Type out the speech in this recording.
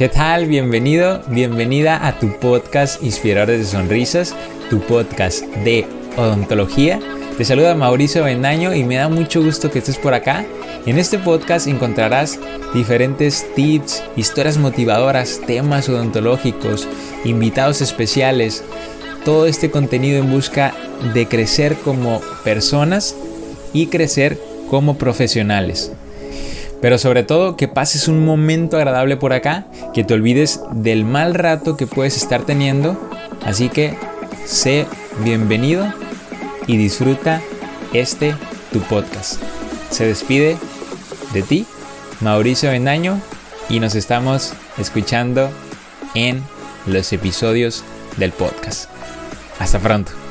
¿Qué tal? Bienvenido, bienvenida a tu podcast Inspiradores de Sonrisas, tu podcast de odontología. Te saluda Mauricio Bendaño y me da mucho gusto que estés por acá. En este podcast encontrarás diferentes tips, historias motivadoras, temas odontológicos, invitados especiales, todo este contenido en busca de crecer como personas y crecer como profesionales. Pero sobre todo que pases un momento agradable por acá, que te olvides del mal rato que puedes estar teniendo. Así que sé bienvenido y disfruta este tu podcast. Se despide de ti, Mauricio Bendaño, y nos estamos escuchando en los episodios del podcast. Hasta pronto.